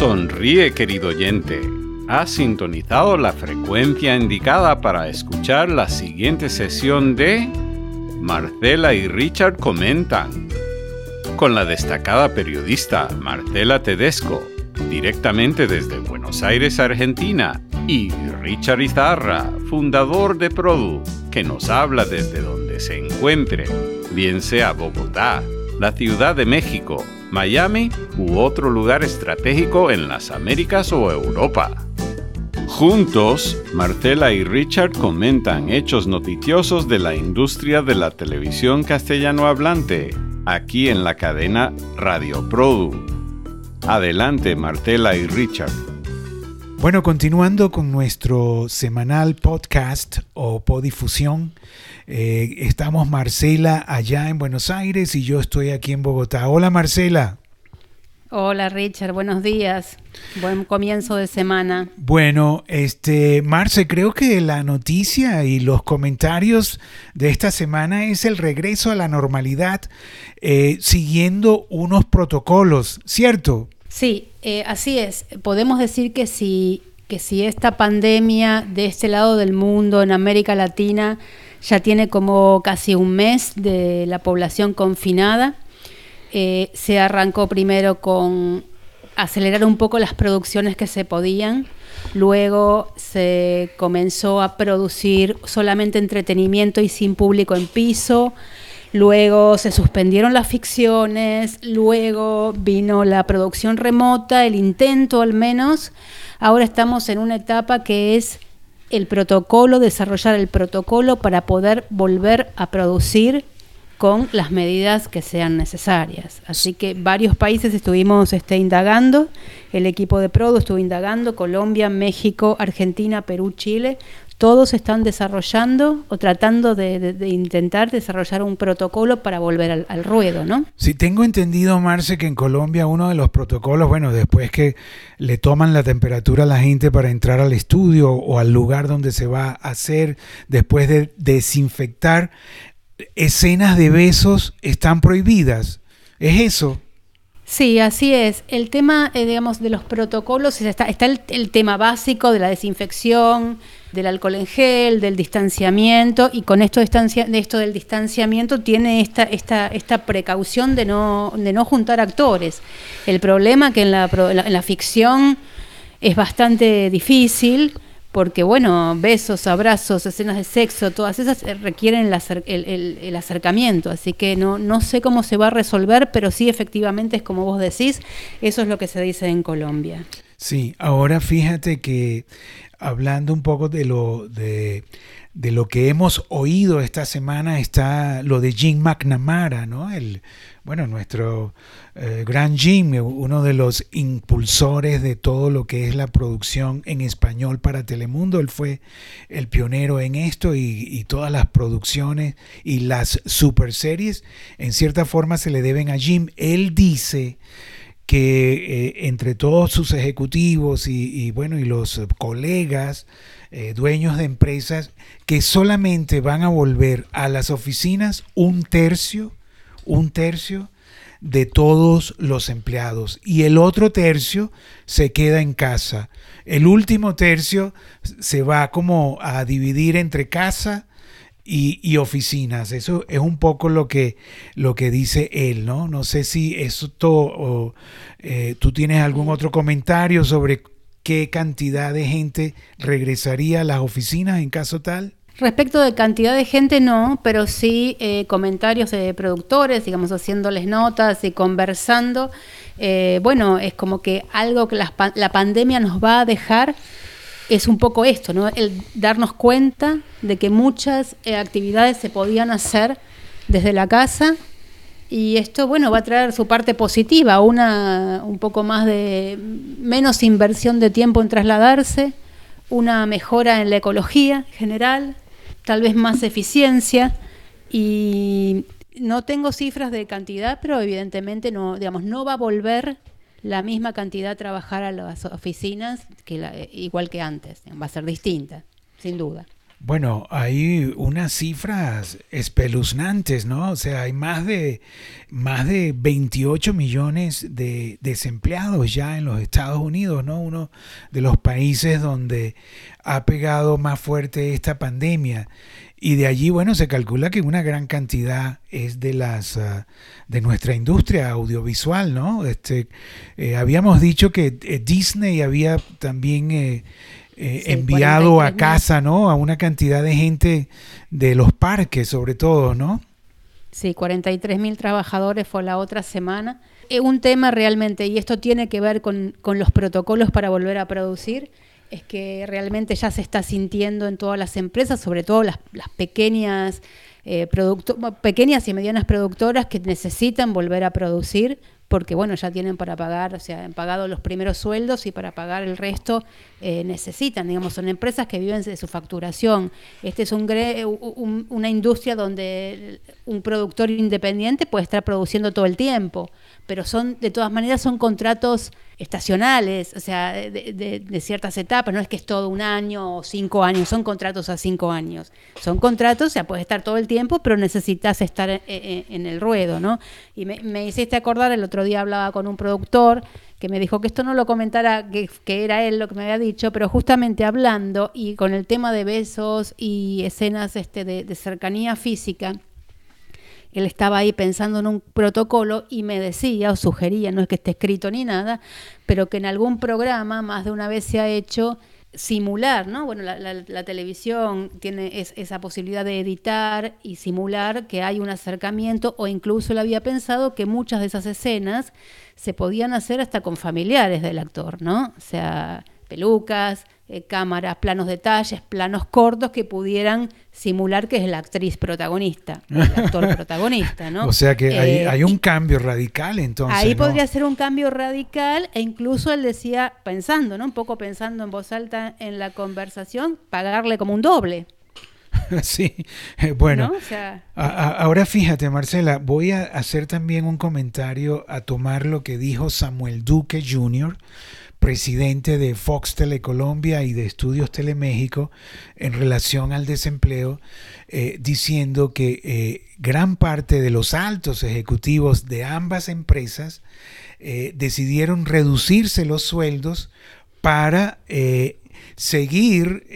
Sonríe, querido oyente. Has sintonizado la frecuencia indicada para escuchar la siguiente sesión de Marcela y Richard comentan con la destacada periodista Marcela Tedesco, directamente desde Buenos Aires, Argentina, y Richard Izarra, fundador de Produ, que nos habla desde donde se encuentre, bien sea Bogotá, la Ciudad de México, Miami u otro lugar estratégico en las Américas o Europa. Juntos, Martela y Richard comentan hechos noticiosos de la industria de la televisión castellano hablante, aquí en la cadena Radio Produ. Adelante, Martela y Richard. Bueno, continuando con nuestro semanal podcast o podifusión, eh, estamos Marcela allá en Buenos Aires y yo estoy aquí en Bogotá. Hola Marcela. Hola Richard, buenos días. Buen comienzo de semana. Bueno, este Marce, creo que la noticia y los comentarios de esta semana es el regreso a la normalidad eh, siguiendo unos protocolos, ¿cierto? Sí, eh, así es. Podemos decir que si, que si esta pandemia de este lado del mundo, en América Latina, ya tiene como casi un mes de la población confinada, eh, se arrancó primero con acelerar un poco las producciones que se podían, luego se comenzó a producir solamente entretenimiento y sin público en piso, luego se suspendieron las ficciones, luego vino la producción remota, el intento al menos, ahora estamos en una etapa que es el protocolo, desarrollar el protocolo para poder volver a producir con las medidas que sean necesarias. Así que varios países estuvimos este, indagando, el equipo de Prodo estuvo indagando, Colombia, México, Argentina, Perú, Chile, todos están desarrollando o tratando de, intentar desarrollar un protocolo para volver al, ruedo, ¿no? Sí, tengo entendido, Marce, que en Colombia uno de los protocolos, bueno, después que le toman la temperatura a la gente para entrar al estudio o al lugar donde se va a hacer, después de desinfectar, escenas de besos están prohibidas. ¿Es eso? Sí, así es. El tema, eh, digamos, de los protocolos, está, está el, tema básico de la desinfección, del alcohol en gel, del distanciamiento, y con esto, de esto del distanciamiento tiene esta, esta, esta precaución de no, de no juntar actores. El problema que en la, en la ficción es bastante difícil, porque bueno, besos, abrazos, escenas de sexo, todas esas eh, requieren el, acercamiento, así que no, no sé cómo se va a resolver, pero sí efectivamente es como vos decís, eso es lo que se dice en Colombia. Sí, ahora fíjate que hablando un poco de lo de, de lo que hemos oído esta semana está lo de Jim McNamara, ¿no? El, bueno, nuestro eh, gran Jim, uno de los impulsores de todo lo que es la producción en español para Telemundo. Él fue el pionero en esto y, todas las producciones y las super series en cierta forma se le deben a Jim. Él dice que eh, entre todos sus ejecutivos y, bueno y los colegas eh, dueños de empresas que solamente van a volver a las oficinas un tercio un tercio de todos los empleados y el otro tercio se queda en casa. El último tercio se va como a dividir entre casa y, oficinas. Eso es un poco lo que, lo que dice él, ¿no? No sé si esto, o, eh, tú tienes algún otro comentario sobre qué cantidad de gente regresaría a las oficinas en caso tal. Respecto de cantidad de gente, no, pero sí eh, comentarios de productores, digamos, haciéndoles notas y conversando. Eh, bueno, es como que algo que la, pandemia nos va a dejar es un poco esto, ¿no? El darnos cuenta de que muchas eh, actividades se podían hacer desde la casa y esto, bueno, va a traer su parte positiva, una un poco más de menos inversión de tiempo en trasladarse, una mejora en la ecología general, tal vez más eficiencia y no tengo cifras de cantidad, pero evidentemente no, digamos, no va a volver la misma cantidad a trabajar a las oficinas que igual que antes, va a ser distinta, sin duda. Bueno, hay unas cifras espeluznantes, ¿no? O sea, hay más de, más de 28 millones de desempleados ya en los Estados Unidos, ¿no? Uno de los países donde ha pegado más fuerte esta pandemia. Y de allí, bueno, se calcula que una gran cantidad es de las ah, de nuestra industria audiovisual, ¿no? Este, eh, habíamos dicho que eh, Disney había también eh, enviado a casa, ¿no? A una cantidad de gente de los parques, sobre todo, ¿no? Sí, 43 mil trabajadores fue la otra semana. Es un tema realmente, y esto tiene que ver con, con los protocolos para volver a producir, es que realmente ya se está sintiendo en todas las empresas, sobre todo las, las pequeñas, eh, pequeñas y medianas productoras que necesitan volver a producir porque bueno, ya tienen para pagar, o sea, han pagado los primeros sueldos y para pagar el resto eh, necesitan, digamos, son empresas que viven de su facturación. Este es un, una industria donde un productor independiente puede estar produciendo todo el tiempo, pero son, de todas maneras, son contratos estacionales, o sea, de, ciertas etapas, no es que es todo un año o cinco años, son contratos a cinco años. Son contratos, o sea, puedes estar todo el tiempo, pero necesitas estar en, en el ruedo, ¿no? Y me, hiciste acordar, el otro día hablaba con un productor que me dijo que esto no lo comentara, que, que era él lo que me había dicho, pero justamente hablando y con el tema de besos y escenas este, de cercanía física, él estaba ahí pensando en un protocolo y me decía o sugería, no es que esté escrito ni nada, pero que en algún programa más de una vez se ha hecho simular, ¿no? Bueno, la, televisión tiene esa posibilidad de editar y simular que hay un acercamiento o incluso él había pensado que muchas de esas escenas se podían hacer hasta con familiares del actor, ¿no? O sea, pelucas, eh, cámaras, planos detalles, planos cortos que pudieran simular que es la actriz protagonista, el actor protagonista, ¿no? O sea que hay, eh, un cambio radical entonces. Ahí podría ser un cambio radical e incluso él decía, pensando, ¿no? Un poco pensando en voz alta en la conversación, pagarle como un doble. Sí, eh, bueno. ahora fíjate, Marcela, voy a hacer también un comentario a tomar lo que dijo Samuel Duque Jr., presidente de Fox Telecolombia y de Estudios Teleméxico en relación al desempleo, eh, diciendo que eh, gran parte de los altos ejecutivos de ambas empresas eh, decidieron reducirse los sueldos para seguir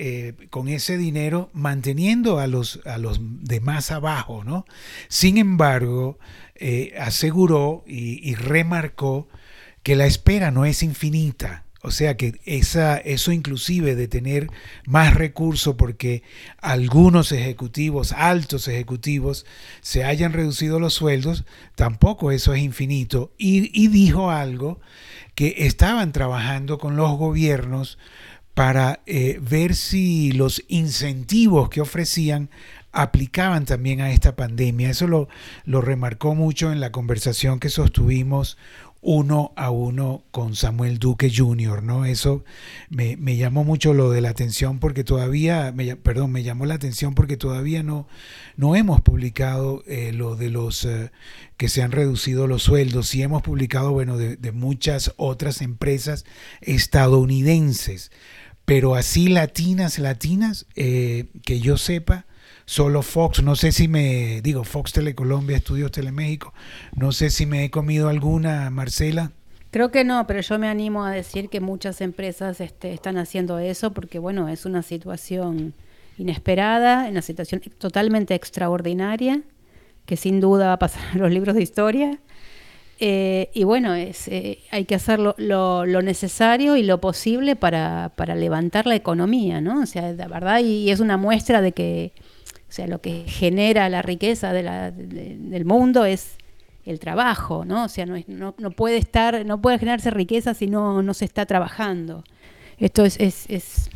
con ese dinero manteniendo a los, a los de más abajo, ¿no? Sin embargo, aseguró y remarcó que la espera no es infinita. O sea que esa, eso inclusive de tener más recursos porque algunos ejecutivos, altos ejecutivos, se hayan reducido los sueldos, tampoco eso es infinito. Y, dijo algo que estaban trabajando con los gobiernos para eh, ver si los incentivos que ofrecían aplicaban también a esta pandemia. Eso lo, lo remarcó mucho en la conversación que sostuvimos uno a uno con Samuel Duque Jr., ¿no? Eso me, llamó mucho lo de la atención porque todavía, me, perdón, me llamó la atención porque todavía no, no hemos publicado eh, lo de los eh, que se han reducido los sueldos, sí hemos publicado, bueno, de, muchas otras empresas estadounidenses, pero así latinas, latinas, eh, que yo sepa, solo Fox, no sé si me, digo, Fox Telecolombia, Estudios Teleméxico, no sé si me he comido alguna, Marcela. Creo que no, pero yo me animo a decir que muchas empresas este, están haciendo eso porque, bueno, es una situación inesperada, una situación totalmente extraordinaria, que sin duda va a pasar en los libros de historia. Eh, y bueno, es, eh, hay que hacer lo, necesario y lo posible para, para, levantar la economía, ¿no? O sea, de verdad, y es una muestra de que sea, lo que genera la riqueza del mundo es el trabajo, ¿no? O sea, no, no, puede estar, no puede generarse riqueza si no, no se está trabajando. Esto es, es, es,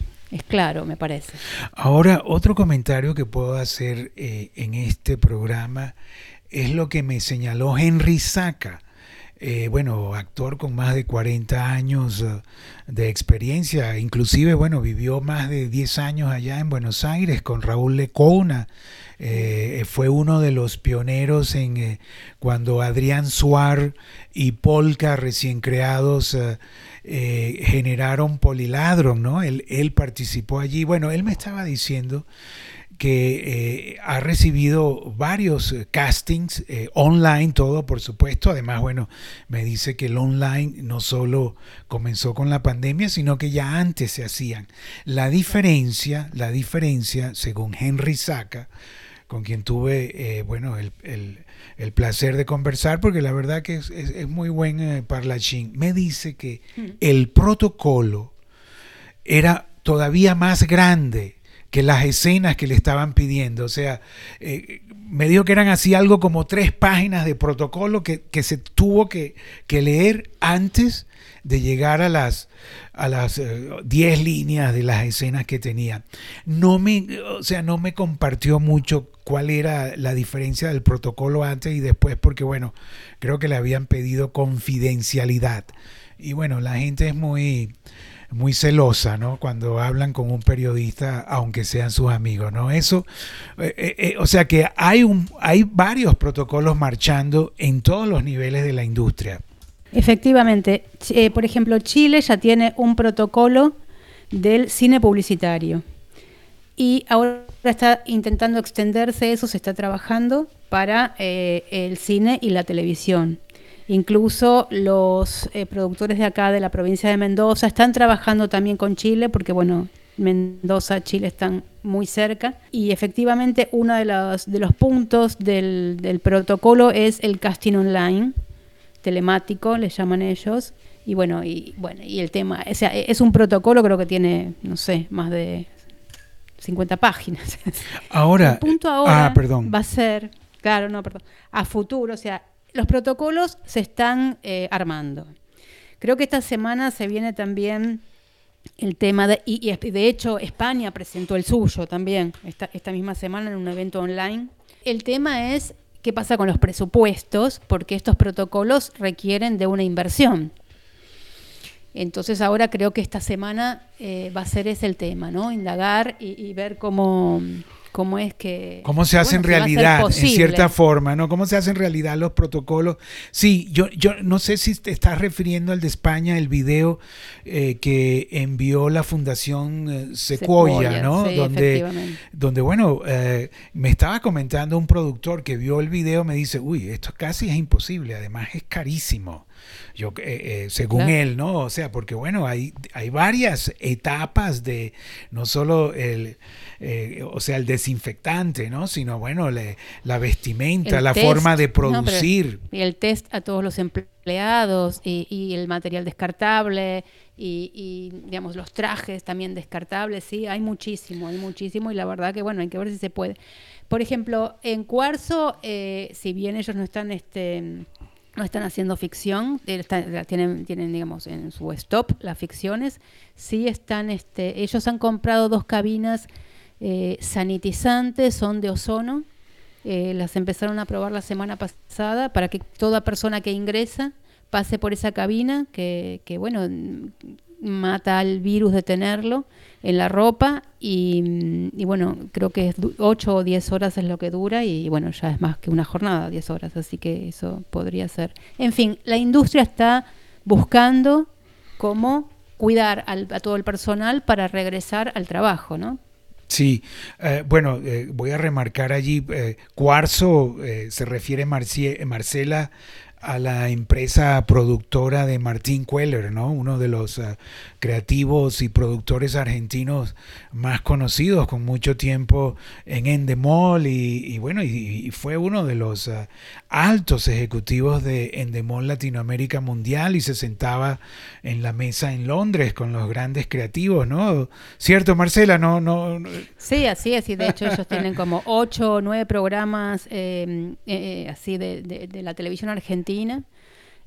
claro, me parece. Ahora, otro comentario que puedo hacer eh, en este programa es lo que me señaló Henry Saca eh, bueno, actor con más de 40 años eh, de experiencia, inclusive, bueno, vivió más de 10 años allá en Buenos Aires con Raúl Lecona, eh, fue uno de los pioneros en cuando Adrián Suar y Polka, recién creados, generaron Poliladron, ¿no? Él, él participó allí. Bueno, él me estaba diciendo que eh, ha recibido varios eh, castings eh, online, todo por supuesto. Además, bueno, me dice que el online no solo comenzó con la pandemia, sino que ya antes se hacían. La diferencia, la diferencia, según Henry Saca, con quien tuve, bueno, el, placer de conversar, porque la verdad que es, es, muy buen parlachín, me dice que mm. el protocolo era todavía más grande que las escenas que le estaban pidiendo. O sea, eh, me dijo que eran así algo como tres páginas de protocolo que, se tuvo que, leer antes de llegar a las a las 10 eh, líneas de las escenas que tenía. No me, o sea, no me compartió mucho cuál era la diferencia del protocolo antes y después porque bueno, creo que le habían pedido confidencialidad. Y bueno, la gente es muy muy celosa, ¿no? Cuando hablan con un periodista, aunque sean sus amigos, ¿no? Eso, eh, eh, eh, o sea que hay, un, hay varios protocolos marchando en todos los niveles de la industria. Efectivamente. por ejemplo, Chile ya tiene un protocolo del cine publicitario. Y ahora está intentando extenderse eso, se está trabajando para el cine y la televisión. Incluso los eh, productores de acá, de la provincia de Mendoza, están trabajando también con Chile, porque bueno, Mendoza, Chile están muy cerca. Y efectivamente uno de los, de los puntos del, protocolo es el casting online, telemático, le llaman ellos. Y bueno, y bueno, y el tema, o sea, es un protocolo, creo que tiene, no sé, más de 50 páginas. Ahora, el punto ahora ah, perdón. va a ser, claro, no, perdón, a futuro, o sea, los protocolos se están eh, armando. Creo que esta semana se viene también el tema de, y, de hecho España presentó el suyo también esta, misma semana en un evento online. El tema es qué pasa con los presupuestos, porque estos protocolos requieren de una inversión. Entonces ahora creo que esta semana eh, va a ser ese el tema, ¿no? Indagar y ver cómo, cómo es que... ¿Cómo se hace en realidad, en cierta forma, ¿no? ¿Cómo se hacen en realidad los protocolos? Sí, yo, yo no sé si te estás refiriendo al de España, el video eh, que envió la Fundación eh, Sequoia, ¿no? donde, donde, bueno, eh, me estaba comentando un productor que vio el video, me dice, uy, esto casi es imposible, además es carísimo. Yo, según él, ¿no? O sea, porque bueno, hay, hay varias etapas de no solo el eh, o sea, el desinfectante, ¿no? Sino, bueno, la vestimenta, la forma de producir. y el test a todos los empleados y, el material descartable y, digamos, los trajes también descartables, sí, hay muchísimo, hay muchísimo y la verdad que, bueno, hay que ver si se puede. Por ejemplo, en Cuarzo, eh, si bien ellos no están, este no están haciendo ficción, eh, tienen, tienen, digamos, en su stop las ficciones, sí están, este, ellos han comprado dos cabinas eh, sanitizantes, son de ozono. Eh, las empezaron a probar la semana pasada para que toda persona que ingresa pase por esa cabina, que, bueno, mata al virus de tenerlo en la ropa y, bueno, creo que es 8 o 10 horas es lo que dura y bueno, ya es más que una jornada, 10 horas, así que eso podría ser. En fin, la industria está buscando cómo cuidar a todo el personal para regresar al trabajo, ¿no? Sí, eh, bueno, eh, voy a remarcar allí, eh, Cuarzo se refiere Marcela a la empresa productora de Martín Queller, ¿no? uno de los uh, creativos y productores argentinos más conocidos, con mucho tiempo en Endemol y, bueno, y, fue uno de los uh, altos ejecutivos de Endemol Latinoamérica Mundial y se sentaba en la mesa en Londres con los grandes creativos, ¿no? ¿Cierto, Marcela? No, no, Sí, así es, y de hecho ellos tienen como ocho o nueve programas eh, eh, así de, de la televisión argentina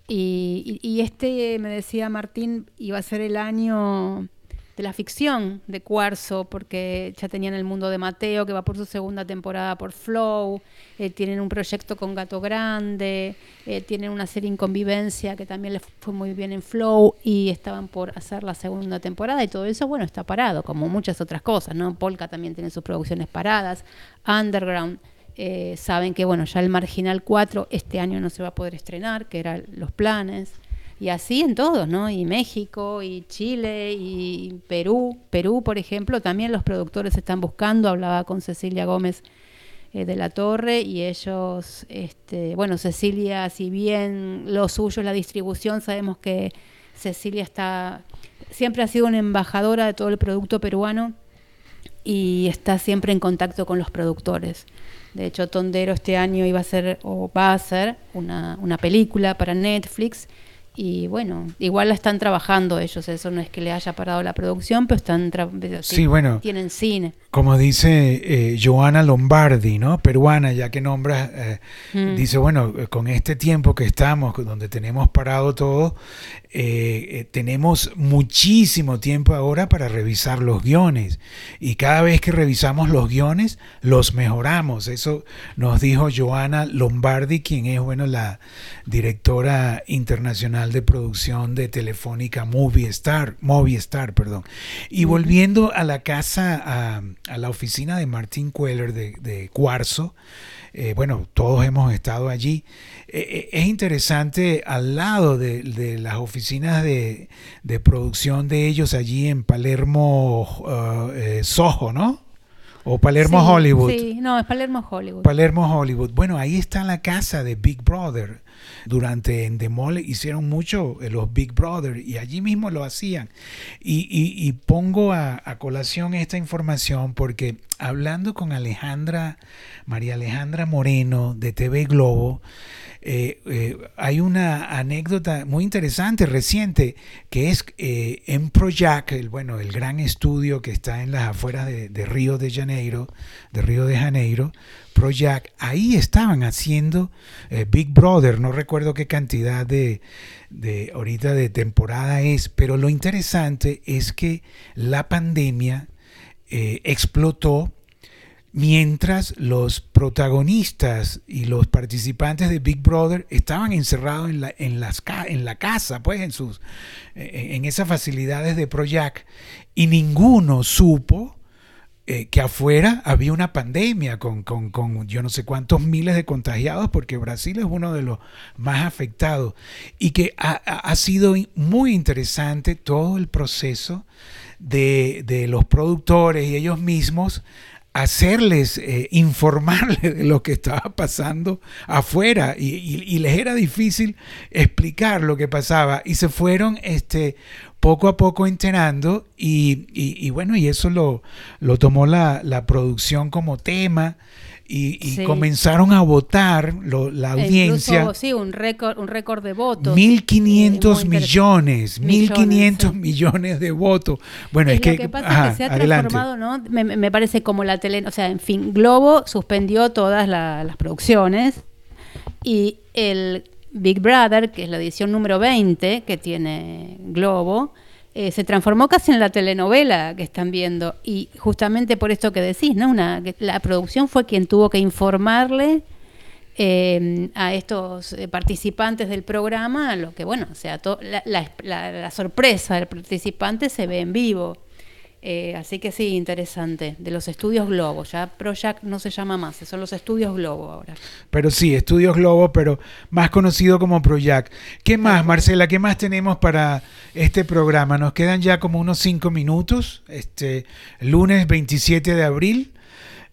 y, este, me decía Martín, iba a ser el año de la ficción de Cuarzo, porque ya tenían el mundo de Mateo, que va por su segunda temporada por Flow, eh, tienen un proyecto con Gato Grande, eh, tienen una serie en Convivencia que también les fue muy bien en Flow y estaban por hacer la segunda temporada y todo eso, bueno, está parado, como muchas otras cosas, ¿no? Polka también tiene sus producciones paradas, Underground. Eh, saben que bueno, ya el Marginal 4 este año no se va a poder estrenar, que eran los planes. Y así en todos, ¿no? Y México, y Chile, y Perú. Perú, por ejemplo, también los productores están buscando. Hablaba con Cecilia Gómez eh, de la Torre y ellos, este, bueno, Cecilia, si bien lo suyo es la distribución, sabemos que Cecilia está, siempre ha sido una embajadora de todo el producto peruano y está siempre en contacto con los productores. De hecho, Tondero este año iba a ser o va a ser una, una película para Netflix y bueno, igual la están trabajando ellos, eso no es que le haya parado la producción, pero están sí, bueno, tienen cine. Como dice eh, Joana Lombardi, ¿no? Peruana, ya que nombra, eh, mm. dice, bueno, con este tiempo que estamos, donde tenemos parado todo, eh, tenemos muchísimo tiempo ahora para revisar los guiones. Y cada vez que revisamos los guiones, los mejoramos. Eso nos dijo Joana Lombardi, quien es, bueno, la directora internacional de producción de Telefónica Movistar, Movistar perdón. Y volviendo a la casa, a, la oficina de Martín Queller de, Cuarzo, eh, bueno, todos hemos estado allí. Eh, eh, es interesante al lado de, las oficinas de, producción de ellos allí en Palermo, uh, Soho, ¿no? O Palermo Hollywood. Sí, no, es Palermo Hollywood. Palermo Hollywood. Bueno, ahí está la casa de Big Brother. Durante Endemol hicieron mucho eh, los Big Brother y allí mismo lo hacían. Y, pongo a, colación esta información porque hablando con Alejandra, María Alejandra Moreno de TV Globo, eh, eh, hay una anécdota muy interesante, reciente, que es en Projac, el, bueno, el gran estudio que está en las afueras de, Río de Janeiro, de Río de Janeiro, Project, ahí estaban haciendo eh, Big Brother, no recuerdo qué cantidad de, de ahorita de temporada es, pero lo interesante es que la pandemia eh, explotó mientras los protagonistas y los participantes de Big Brother estaban encerrados en la, en las, en la casa, pues en, sus, en esas facilidades de Projac, y ninguno supo eh, que afuera había una pandemia con, yo no sé cuántos miles de contagiados, porque Brasil es uno de los más afectados, y que ha, sido muy interesante todo el proceso de, los productores y ellos mismos hacerles, eh, informarles de lo que estaba pasando afuera y, y, les era difícil explicar lo que pasaba y se fueron este, poco a poco enterando y, bueno, y eso lo, lo tomó la, producción como tema. Y, comenzaron a votar la e audiencia. sí, un récord, un récord de votos. 1.500 millones, 1.500 millones de votos. Bueno, es que, que pasa es que se ha transformado, ¿no? Me, parece como la tele, o sea, en fin, Globo suspendió todas las producciones y el Big Brother, que es la edición número 20 que tiene Globo, eh, se transformó casi en la telenovela que están viendo. Y justamente por esto que decís, ¿no? Una, la producción fue quien tuvo que informarle eh, a estos eh, participantes del programa lo que, bueno, o sea, la sorpresa del participante se ve en vivo. Eh, así que sí, interesante. De los estudios Globo. Ya Projac no se llama más, son los estudios Globo ahora. Pero sí, estudios Globo, pero más conocido como Projac. ¿Qué más, Marcela? ¿Qué más tenemos para este programa? Nos quedan ya como unos cinco minutos. Este lunes 27 de abril.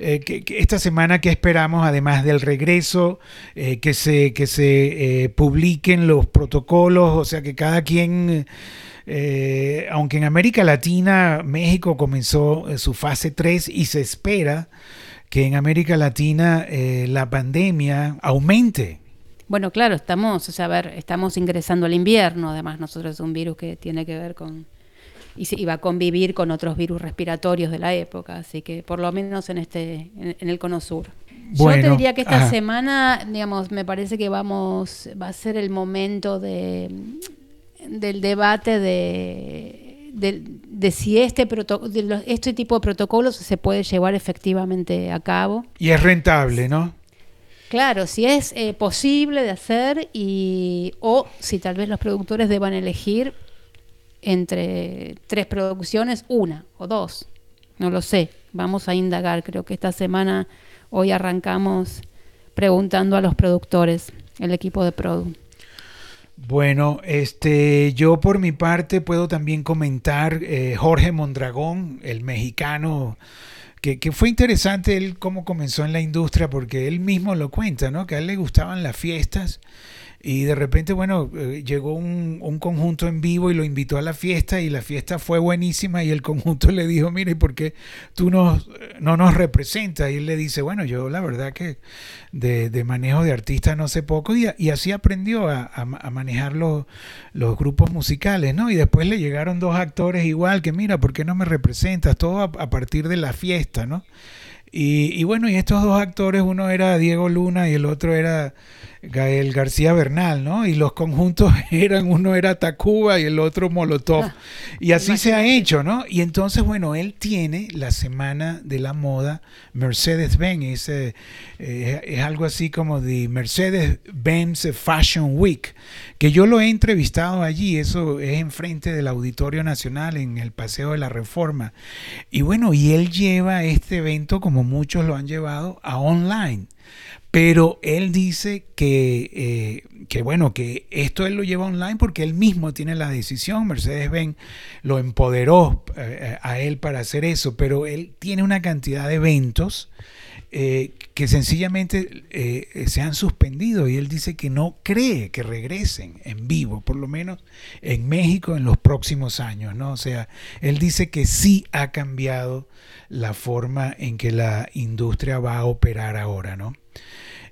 Eh, que, esta semana que esperamos, además del regreso, eh, que se, que se publiquen los protocolos, o sea, que cada quien eh, aunque en América Latina México comenzó eh, su fase 3 y se espera que en América Latina eh, la pandemia aumente. Bueno, claro, estamos, o sea, a ver, estamos ingresando al invierno, además nosotros es un virus que tiene que ver con y, va a convivir con otros virus respiratorios de la época, así que por lo menos en este en, el cono sur. Yo te diría que esta semana, digamos, me parece que vamos va a ser el momento de del debate de, de si este, de este tipo de protocolos se puede llevar efectivamente a cabo. Y es rentable, ¿no? Claro, si es eh, posible de hacer y o si tal vez los productores deban elegir entre tres producciones, una o dos. No lo sé. Vamos a indagar. Creo que esta semana, hoy arrancamos preguntando a los productores, el equipo de Produ. Bueno, este, yo por mi parte puedo también comentar eh, Jorge Mondragón, el mexicano, que, que, fue interesante él cómo comenzó en la industria, porque él mismo lo cuenta, ¿no? Que a él le gustaban las fiestas y de repente, bueno, eh, llegó un, un, conjunto en vivo y lo invitó a la fiesta y la fiesta fue buenísima y el conjunto le dijo, mire, ¿por qué tú no nos representas? Y él le dice, bueno, yo la verdad que de, de manejo de artistas no sé poco y, y así aprendió a, a, manejar los, los, grupos musicales, ¿no? Y después le llegaron dos actores igual que, mira, ¿por qué no me representas? Todo a, a partir de la fiesta, ¿no? Y, y, bueno, y estos dos actores, uno era Diego Luna y el otro era Gael García Bernal, ¿no? Y los conjuntos eran, uno era Tacuba y el otro Molotov. Ah, y así se ha hecho, ¿no? Y entonces, bueno, él tiene la semana de la moda Mercedes-Benz, es, eh, es algo así como de Mercedes-Benz Fashion Week, que yo lo he entrevistado allí, eso es enfrente del Auditorio Nacional en el Paseo de la Reforma. Y bueno, y él lleva este evento, como muchos lo han llevado, a online. Pero él dice que, eh, que, bueno, que esto él lo lleva online porque él mismo tiene la decisión. Mercedes-Benz lo empoderó eh, a él para hacer eso, pero él tiene una cantidad de eventos eh, que sencillamente se han suspendido y él dice que no cree que regresen en vivo, por lo menos en México en los próximos años, ¿no? O sea, él dice que sí ha cambiado la forma en que la industria va a operar ahora, ¿no?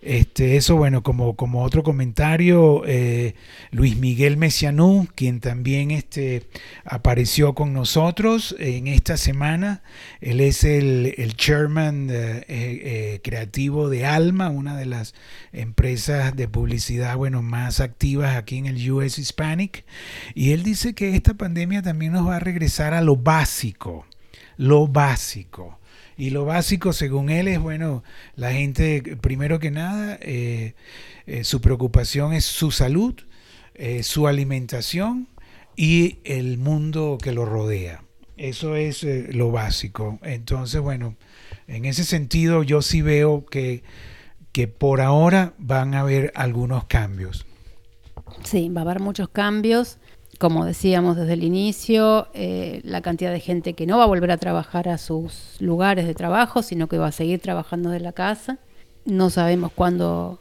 Este, eso, bueno, como, como otro comentario, eh, Luis Miguel Mesianú, quien también este, apareció con nosotros en esta semana. Él es el, chairman eh, eh, creativo de Alma, una de las empresas de publicidad bueno, más activas aquí en el US Hispanic. Y él dice que esta pandemia también nos va a regresar a lo básico, lo básico. Y lo básico, según él, es, bueno, la gente, primero que nada, eh, eh, su preocupación es su salud, eh, su alimentación y el mundo que lo rodea. Eso es lo básico. Entonces, bueno, en ese sentido yo sí veo que, que por ahora van a haber algunos cambios. Sí, va a haber muchos cambios como decíamos desde el inicio, eh, la cantidad de gente que no va a volver a trabajar a sus lugares de trabajo, sino que va a seguir trabajando de la casa. No sabemos cuándo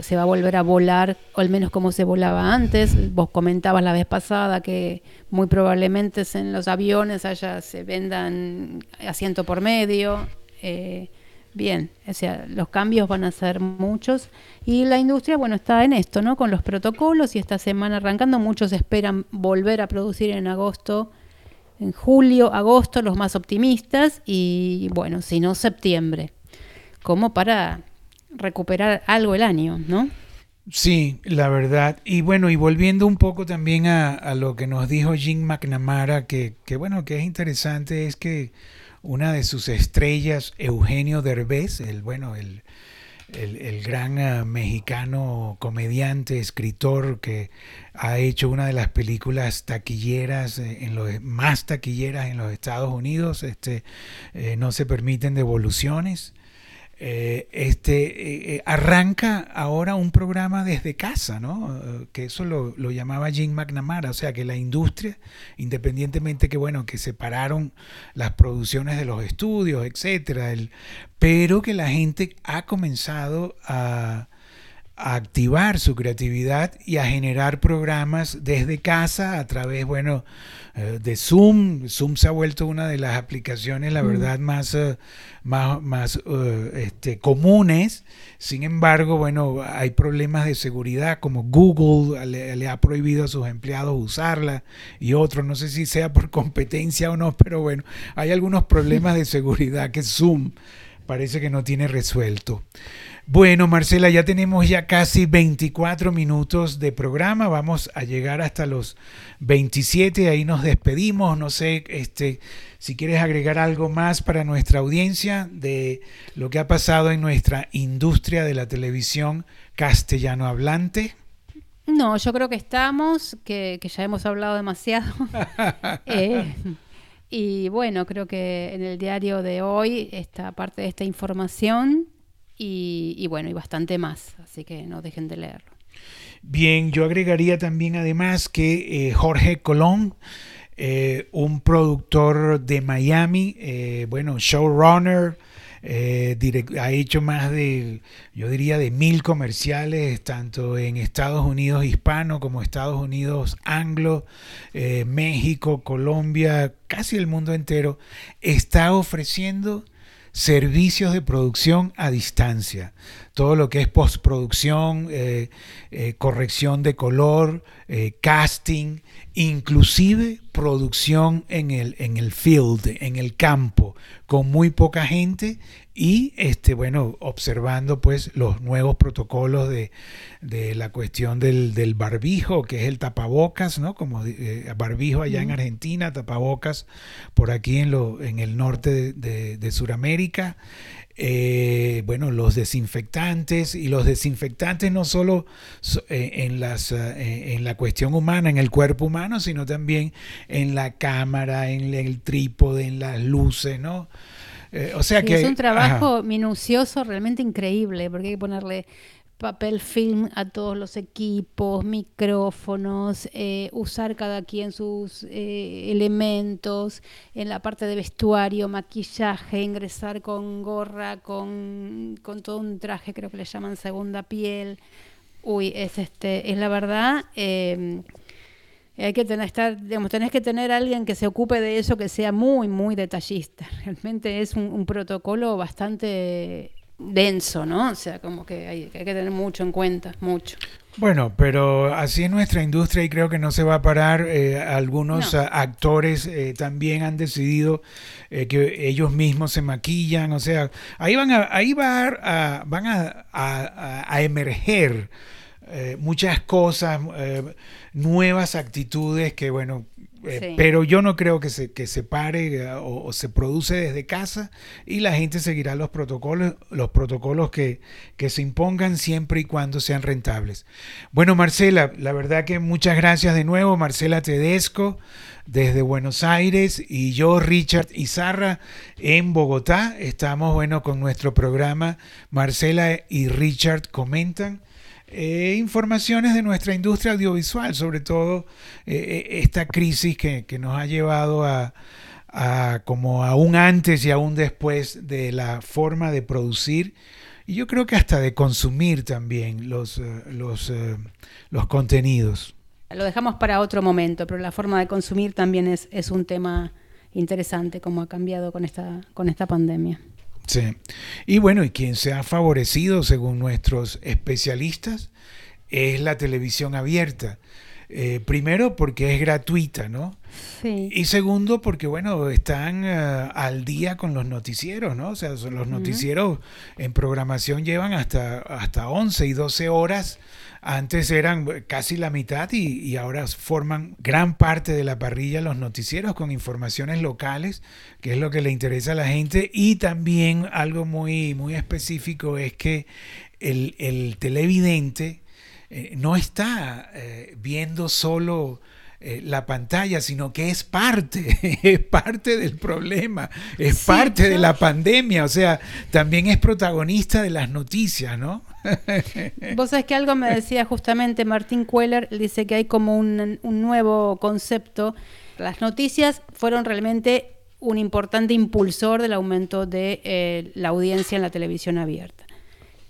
se va a volver a volar, o al menos como se volaba antes. Vos comentabas la vez pasada que muy probablemente en los aviones allá se vendan asiento por medio. Eh, bien, o sea, los cambios van a ser muchos y la industria, bueno, está en esto, ¿no? Con los protocolos y esta semana arrancando, muchos esperan volver a producir en agosto, en julio, agosto, los más optimistas y bueno, si no, septiembre, como para recuperar algo el año, ¿no? Sí, la verdad. Y bueno, y volviendo un poco también a, lo que nos dijo Jim McNamara, que, que bueno, que es interesante, es que una de sus estrellas, Eugenio Derbez, el bueno, el, el, gran ah, mexicano comediante, escritor que ha hecho una de las películas taquilleras, eh, en los, más taquilleras en los Estados Unidos, este, eh, no se permiten devoluciones. Eh, este, eh, arranca ahora un programa desde casa, ¿no? que eso lo, lo, llamaba Jim McNamara, o sea que la industria, independientemente que bueno, que separaron las producciones de los estudios, etcétera, pero que la gente ha comenzado a, a activar su creatividad y a generar programas desde casa a través, bueno, eh, de Zoom. Zoom se ha vuelto una de las aplicaciones, la mm. verdad, más, eh, más, más uh, este, comunes. Sin embargo, bueno, hay problemas de seguridad, como Google le, le, ha prohibido a sus empleados usarla y otros, no sé si sea por competencia o no, pero bueno, hay algunos problemas de seguridad que Zoom parece que no tiene resuelto. Bueno, Marcela, ya tenemos ya casi 24 minutos de programa, vamos a llegar hasta los 27, ahí nos despedimos, no sé, este, si quieres agregar algo más para nuestra audiencia de lo que ha pasado en nuestra industria de la televisión castellano hablante. No, yo creo que estamos, que, ya hemos hablado demasiado. Eh, y bueno, creo que en el diario de hoy está parte de esta información y, bueno, y bastante más, así que no dejen de leerlo. Bien, yo agregaría también además que eh, Jorge Colón, eh, un productor de Miami, eh, bueno, showrunner, ha hecho más de, yo diría, de mil comerciales, tanto en Estados Unidos hispano como Estados Unidos anglo, México, Colombia, casi el mundo entero, está ofreciendo servicios de producción a distancia. Todo lo que es postproducción, eh, eh, corrección de color, eh, casting, inclusive producción en el, en el field, en el campo, con muy poca gente y este, bueno, observando pues los nuevos protocolos de, la cuestión del, barbijo, que es el tapabocas, ¿no? Como eh, barbijo allá en Argentina, tapabocas por aquí en, lo, en el norte de, de, Sudamérica. Eh, bueno, los desinfectantes y los desinfectantes no solo eh, en, las, en la cuestión humana, en el cuerpo humano, sino también en la cámara, en el trípode, en las luces, ¿no? Eh, o sea que... Es un trabajo minucioso realmente increíble, porque hay que ponerle papel film a todos los equipos, micrófonos, eh, usar cada quien sus eh, elementos, en la parte de vestuario, maquillaje, ingresar con gorra, con, con, todo un traje, creo que le llaman segunda piel. Uy, es este, es la verdad hay que tener, estar, digamos, tenés que tener alguien que se ocupe de eso, que sea muy, muy detallista. Realmente es un, protocolo bastante denso, ¿no? O sea, como que hay, que tener mucho en cuenta, mucho. Bueno, pero así es nuestra industria y creo que no se va a parar. Eh, algunos actores eh, también han decidido eh, que ellos mismos se maquillan, o sea, ahí van a, ahí va a, van a, a emerger eh, muchas cosas, nuevas actitudes que, bueno, eh, pero yo no creo que se, que se pare o, se produce desde casa y la gente seguirá los protocolos, los protocolos que, que se impongan siempre y cuando sean rentables. Bueno, Marcela, la verdad que muchas gracias de nuevo, Marcela Tedesco desde Buenos Aires y yo, Richard Izarra, en Bogotá. Estamos, bueno, con nuestro programa Marcela y Richard comentan. Eh, informaciones de nuestra industria audiovisual, sobre todo eh, eh, esta crisis que, nos ha llevado a, como a un antes y a un después de la forma de producir y yo creo que hasta de consumir también los, los, los contenidos. Lo dejamos para otro momento, pero la forma de consumir también es, es un tema interesante, como ha cambiado con esta, con esta pandemia. Sí. Y bueno, y quien se ha favorecido, según nuestros especialistas, es la televisión abierta. Eh, primero porque es gratuita, ¿no? Sí. Y segundo porque, bueno, están eh, al día con los noticieros, ¿no? O sea, los noticieros en programación llevan hasta, hasta 11 y 12 horas. Antes eran casi la mitad y, ahora forman gran parte de la parrilla los noticieros con informaciones locales, que es lo que le interesa a la gente. Y también algo muy, muy específico es que el, el televidente eh, no está eh, viendo solo eh, la pantalla, sino que es parte, es parte del problema, es parte de la pandemia, o sea, también es protagonista de las noticias, ¿no? Vos sabés que algo me decía justamente Martín Queller, dice que hay como un, un nuevo concepto. Las noticias fueron realmente un importante impulsor del aumento de la audiencia en la televisión abierta.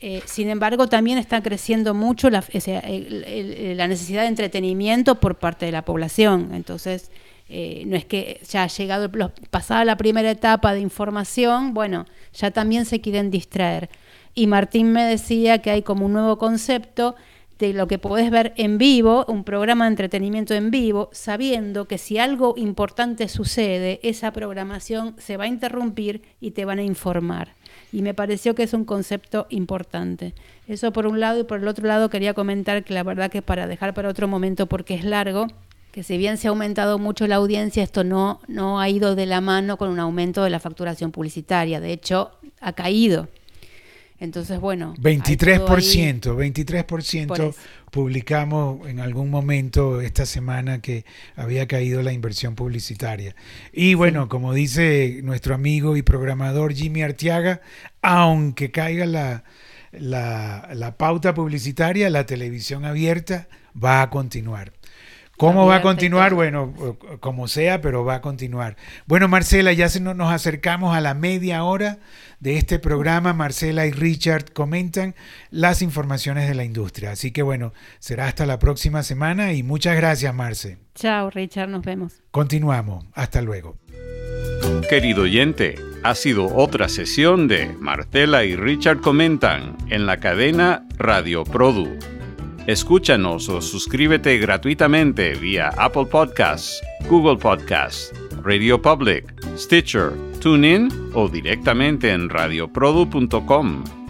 Eh, sin embargo, también está creciendo mucho la, necesidad de entretenimiento por parte de la población. Entonces, eh, no es que ya ha llegado, pasada la primera etapa de información, bueno, ya también se quieren distraer. Y Martín me decía que hay como un nuevo concepto de lo que podés ver en vivo, un programa de entretenimiento en vivo, sabiendo que si algo importante sucede, esa programación se va a interrumpir y te van a informar. Y me pareció que es un concepto importante. Eso por un lado y por el otro lado quería comentar que la verdad que para dejar para otro momento porque es largo, que si bien se ha aumentado mucho la audiencia, esto no, no ha ido de la mano con un aumento de la facturación publicitaria. De hecho, ha caído. Entonces, bueno. 23%, 23% publicamos en algún momento esta semana que había caído la inversión publicitaria. Y bueno, como dice nuestro amigo y programador Jimmy Artiaga, aunque caiga la, la, la pauta publicitaria, la televisión abierta va a continuar. ¿Cómo va a continuar? Bueno, como sea, pero va a continuar. Bueno, Marcela, ya se nos acercamos a la media hora de este programa. Marcela y Richard comentan las informaciones de la industria. Así que bueno, será hasta la próxima semana y muchas gracias, Marce. Chao, Richard, nos vemos. Continuamos. Hasta luego. Querido oyente, ha sido otra sesión de Marcela y Richard comentan en la cadena Radio Produ. Escúchanos o suscríbete gratuitamente vía Apple Podcasts, Google Podcasts, Radio Public, Stitcher, TuneIn o directamente en radioprodu.com.